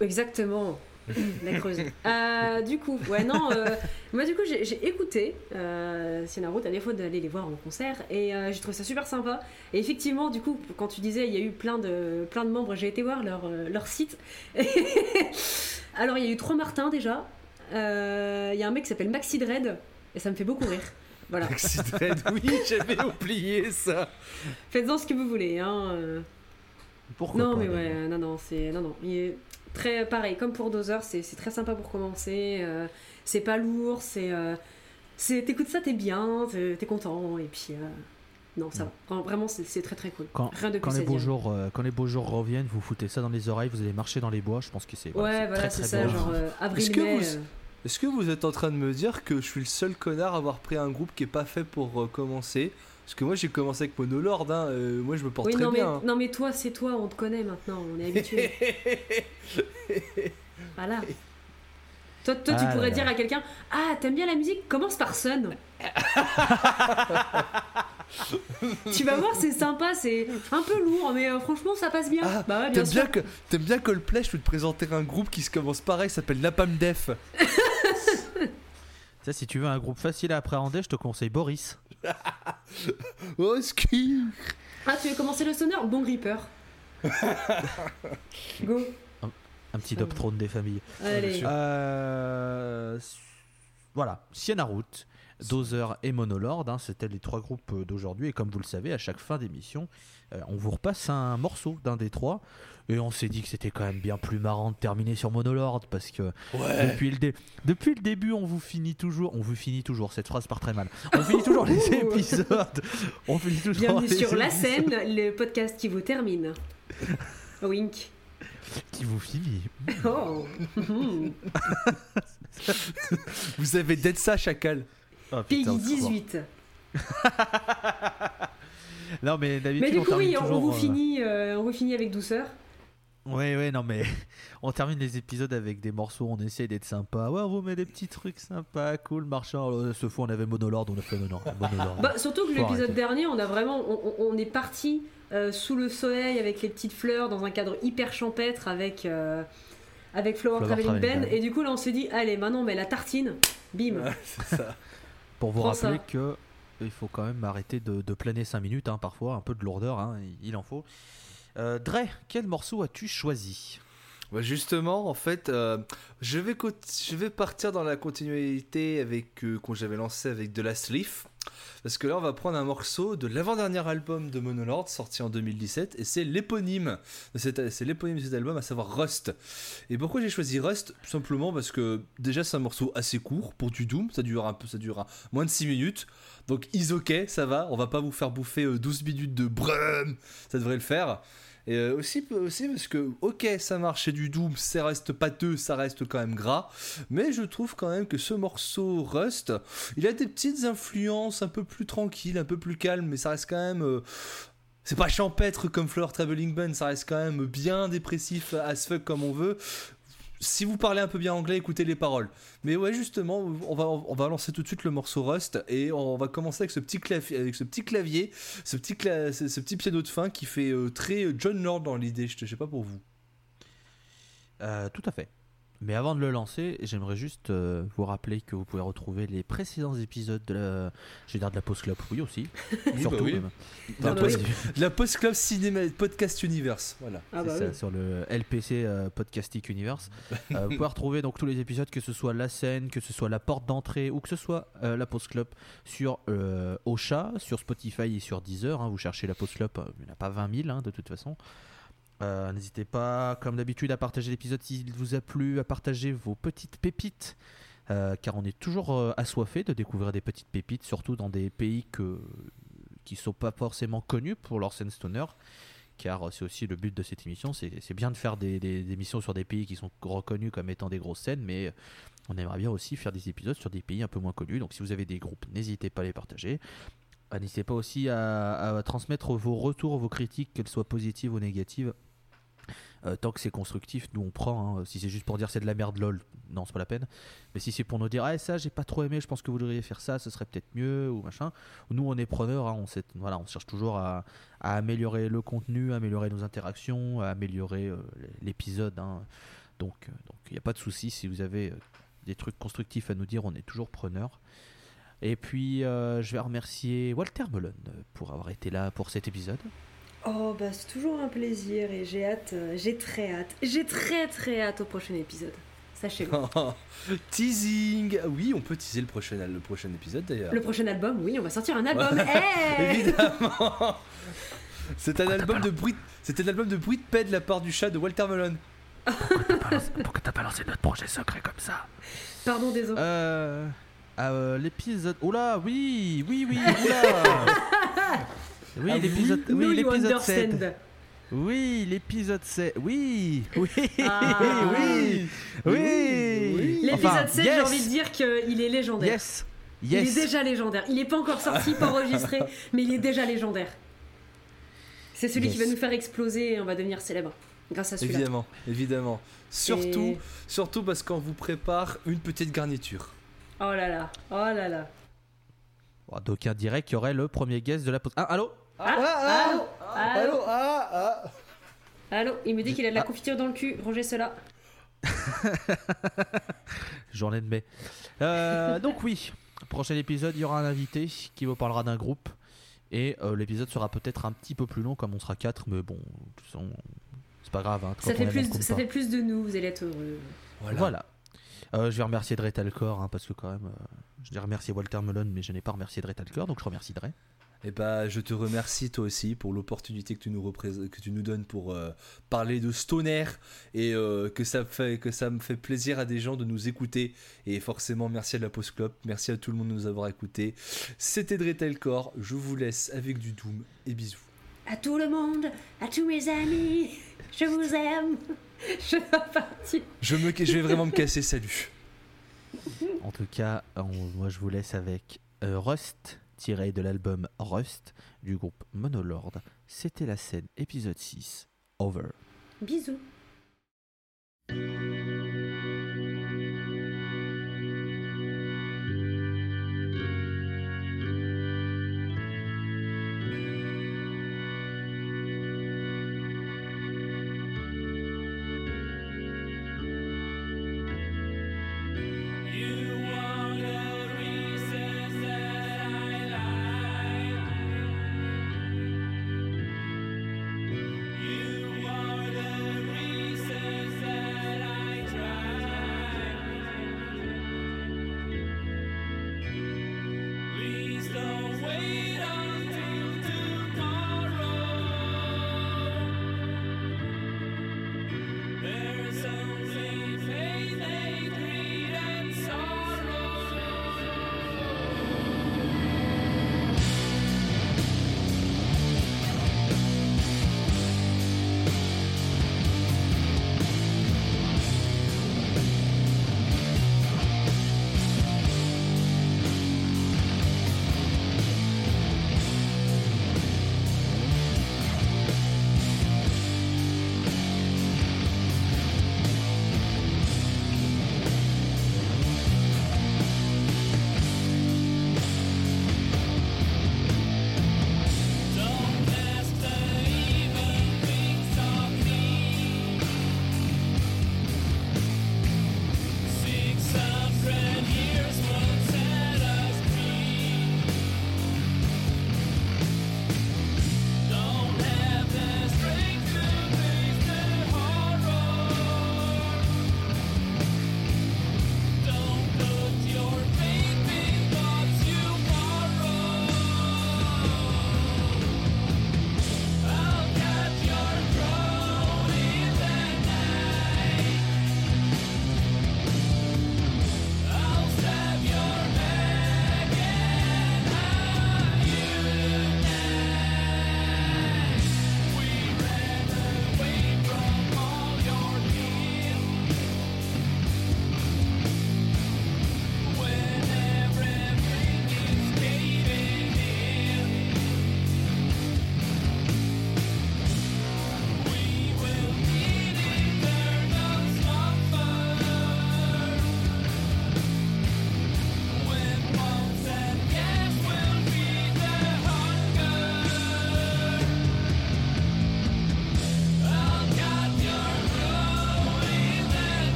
Exactement. La Creuse. Euh, du coup, ouais, non, euh, moi du coup j'ai écouté euh, Sienna Root à défaut d'aller les voir en concert et euh, j'ai trouvé ça super sympa. Et effectivement, du coup, quand tu disais il y a eu plein de, plein de membres, j'ai été voir leur, leur site. Alors il y a eu trois Martins déjà. Il y a un mec qui s'appelle Maxi Dread et ça me fait beaucoup rire. Voilà, Maxi Dread, oui, j'avais oublié ça. faites-en ce que vous voulez. Hein. Pourquoi Non, pas, mais ouais, non, non, c'est. Non, non. Il est très pareil, comme pour Dozer, c'est très sympa pour commencer. euh, c'est pas lourd, c'est. euh, c'est- T'écoutes ça, t'es bien, t'es content, et puis. euh, non, ça va. Vraiment, c'est très très cool. Quand, Rien de quand plus les beaux dire. jours, euh, quand les beaux jours reviennent, vous foutez ça dans les oreilles, vous allez marcher dans les bois. Je pense que c'est. Ouais, c'est voilà, très, c'est très ça, beau. genre euh, Est-ce que vous- euh, Est-ce que vous êtes en train de me dire que je suis le seul connard à avoir pris un groupe qui est pas fait pour euh, commencer Parce que moi j'ai commencé avec Monolord, hein, euh, moi je me porte Oui, très non mais, bien. hein. non, mais toi, c'est toi, on te connaît maintenant, on est habitué. voilà. Toi, toi tu Ah pourrais là dire là. à quelqu'un Ah, t'aimes bien la musique Commence par Sun. tu vas voir, c'est sympa, c'est un peu lourd, mais euh, franchement, ça passe bien. Ah, bah ouais, bien T'aimes bien, que, t'aimes bien Coldplay, je peux te présenter un groupe qui se commence pareil, s'appelle Napalm Def. Ça, si tu veux un groupe facile à appréhender, je te conseille Boris. Oh, ski Ah, tu veux commencer le sonore Bon Reaper. Go. Un petit Ça Dop des familles. Allez. Euh, voilà, Sienna Root, Dozer et Monolord, hein, c'était les trois groupes euh, d'aujourd'hui. Et comme vous le savez, à chaque fin d'émission, euh, on vous repasse un morceau d'un des trois. Et on s'est dit que c'était quand même bien plus marrant de terminer sur Monolord parce que Ouais. depuis, le depuis le début, on vous finit toujours, on vous finit toujours, cette phrase part très mal. On finit toujours les épisodes. On finit toujours Bienvenue les sur La scène, le podcast qui vous termine. Wink. qui vous finit. Oh. Mhm. Vous avez d'être ça, Chacal. Oh, putain, secours. 18. Non, mais d'habitude, Mais du on coup, oui, termine on, toujours, vous euh, finit, euh, on vous finit avec douceur. Ouais, ouais, non, mais on termine les épisodes avec des morceaux, on essaie d'être sympa. Ouais, on vous met des petits trucs sympas, cool, marchand. Alors, Ce fois, on avait Monolord, on a fait Monolord. Bah, surtout que l'épisode dernier, on a vraiment, on, on- on est parti euh, sous le soleil avec les petites fleurs dans un cadre hyper champêtre avec euh, avec Flower, Flower Traveling Ben. Et du coup, là, on s'est dit, allez, maintenant, on met la tartine, bim. Ouais, c'est ça. Pour vous Prends rappeler ça. que il faut quand même arrêter de, de planer 5 minutes, hein, parfois, un peu de lourdeur, hein, il il en faut. Euh, Dre, quel morceau as-tu choisi? Ouais, justement, en fait, euh, je, vais co- je vais partir dans la continuité avec euh, qu'on j'avais lancé avec The Last Leaf. Parce que là, on va prendre un morceau de l'avant-dernier album de Monolord, sorti en 2017, et c'est l'éponyme. de cet- de cet album, à savoir Rust. Et pourquoi j'ai choisi Rust? Simplement parce que déjà, c'est un morceau assez court pour du Doom. Ça dure un peu, ça dure moins de 6 minutes. Donc, is ok, ça va. On va pas vous faire bouffer euh, 12 minutes de brum. Ça devrait le faire. Et euh, aussi, parce que, ok, ça marche, c'est du Doom, ça reste pâteux, ça reste quand même gras, mais je trouve quand même que ce morceau Rust, il a des petites influences un peu plus tranquilles, un peu plus calmes, mais ça reste quand même. euh, c'est pas champêtre comme Flower Traveling Band, ça reste quand même bien dépressif as fuck comme on veut. Si vous parlez un peu bien anglais, écoutez les paroles. Mais ouais, justement, on va, on va lancer tout de suite le morceau Rust et on va commencer avec ce petit clavier, ce petit piano de fin qui fait euh, très euh, John Lord dans l'idée. Je, je sais pas pour vous. Euh, Tout à fait. Mais avant de le lancer, j'aimerais juste euh, vous rappeler que vous pouvez retrouver les précédents épisodes de la, je vais dire de la Post Club, oui aussi, surtout bah oui. même. La, post, oui. la Post Club Cinéma Podcast Universe. Voilà. Ah bah ça, oui. sur le LPC euh, Podcastic Universe. Euh, vous pouvez retrouver donc tous les épisodes, que ce soit la scène, que ce soit la porte d'entrée ou que ce soit euh, la Post Club sur euh, Ocha, sur Spotify et sur Deezer. hein. vous cherchez la Post Club, il n'y en a pas 20 000 hein, de toute façon. Euh, N'hésitez pas, comme d'habitude, à partager l'épisode s'il vous a plu, à partager vos petites pépites. euh, car on est toujours euh, assoiffé de découvrir des petites pépites, surtout dans des pays qui sont pas forcément connus pour leur scène stoner car c'est aussi le but de cette émission, c'est bien de faire des, émissions sur des pays qui sont reconnus comme étant des grosses scènes, mais on aimerait bien aussi faire des épisodes sur des pays un peu moins connus, donc si vous avez des groupes, n'hésitez pas à les partager. N'hésitez pas aussi à transmettre vos retours, vos critiques, qu'elles soient positives ou négatives. Euh, tant que c'est constructif, nous on prend. hein. Si c'est juste pour dire c'est de la merde lol, non c'est pas la peine. Mais si c'est pour nous dire ah ça j'ai pas trop aimé, je pense que vous devriez faire ça, ce serait peut-être mieux ou machin. Nous on est preneurs, hein, on cherche toujours à, améliorer le contenu, à améliorer nos interactions, à améliorer euh, l'épisode. hein. Donc euh, donc il n'y a pas de souci si vous avez des trucs constructifs à nous dire, on est toujours preneurs. Et puis je vais remercier Walter euh, pour avoir été là pour cet épisode. Oh bah c'est toujours un plaisir et j'ai hâte, euh, j'ai très hâte, j'ai très très hâte au prochain épisode. Sachez-le. Teasing. Oui, on peut teaser le prochain, le prochain épisode d'ailleurs. Le prochain album, oui, on va sortir un album. Hey Évidemment. C'est un album de bruit. C'était un album de bruit de paix de la part du chat de Walter Melon. Pourquoi t'as pas lancé notre projet secret comme ça? Pardon, désolé. Euh, euh, l'épisode. Oula, oui, oui, oui, oula. Oui, Ah, l'épisode. Oui, l'épisode 7. understand. Oui, l'épisode 7. Oui, oui, Ah. oui, oui. L'épisode Enfin, 7, yes, j'ai envie de dire qu'il est légendaire. Yes, Il est yes. déjà légendaire. Il n'est pas encore sorti, pas enregistré, mais il est déjà légendaire. C'est celui qui Yes. va nous faire exploser et on va devenir célèbre grâce à celui-là. Évidemment, évidemment. Surtout, Et- surtout parce qu'on vous prépare une petite garniture. Oh là là, oh là là. D'aucuns diraient qu'il y aurait le premier guest de la pause. Ah, allô? Ah, allô, allô, ah, ah. allô, il me dit qu'il a de la confiture dans le cul, rangez cela. Journée de mai. Euh, donc oui, prochain épisode, il y aura un invité qui vous parlera d'un groupe. Et euh, l'épisode sera peut-être un petit peu plus long, comme on sera 4, mais bon, de c'est pas grave. hein, Ça fait, plus, coupe ça pas. fait plus de nous, vous allez être heureux. Voilà. Voilà. Euh, je vais remercier Dretalcor, hein, parce que quand même, euh, je vais remercier Walter Melon, mais je n'ai pas remercié Dretalcor, donc je remercie Dre. Et bah, je te remercie toi aussi pour l'opportunité que tu nous que tu nous donnes pour euh, parler de stoner et euh, que ça me fait que ça me fait plaisir à des gens de nous écouter et forcément merci à la Post Club, merci à tout le monde de nous avoir écoutés. C'était Dretelcore, je vous laisse avec du doom et bisous. À tout le monde, à tous mes amis, je vous aime. Je vais partir. Je me je vais vraiment me casser, salut. En tout cas, on- moi je vous laisse avec euh, Rust tiré de l'album Rust du groupe Monolord. C'était la scène épisode 6, Over. Bisous.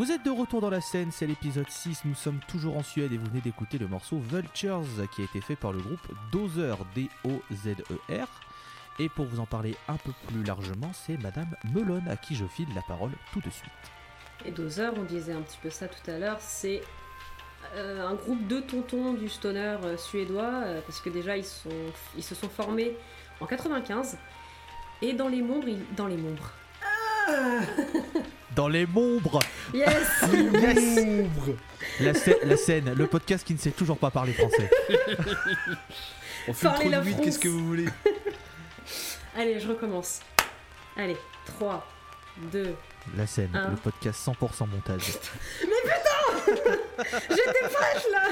Vous êtes de retour dans la scène, c'est l'épisode 6, nous sommes toujours en Suède et vous venez d'écouter le morceau Vultures qui a été fait par le groupe Dozer, D-O-Z-E-R. Et pour vous en parler un peu plus largement, c'est Madame Melon à qui je file la parole tout de suite. Et Dozer, on disait un petit peu ça tout à l'heure, c'est euh, un groupe de tontons du stoner euh, suédois, euh, parce que déjà ils, sont, ils se sont formés en 95. Et dans les membres, ils- dans les membres. Dans les membres Yes Yes la, scè- la scène, le podcast qui ne sait toujours pas parler français. On fait Parlez trop vite, qu'est-ce que vous voulez? Allez, je recommence. Allez, 3, 2. La scène, Un. le podcast 100% montage. J'étais fraîche là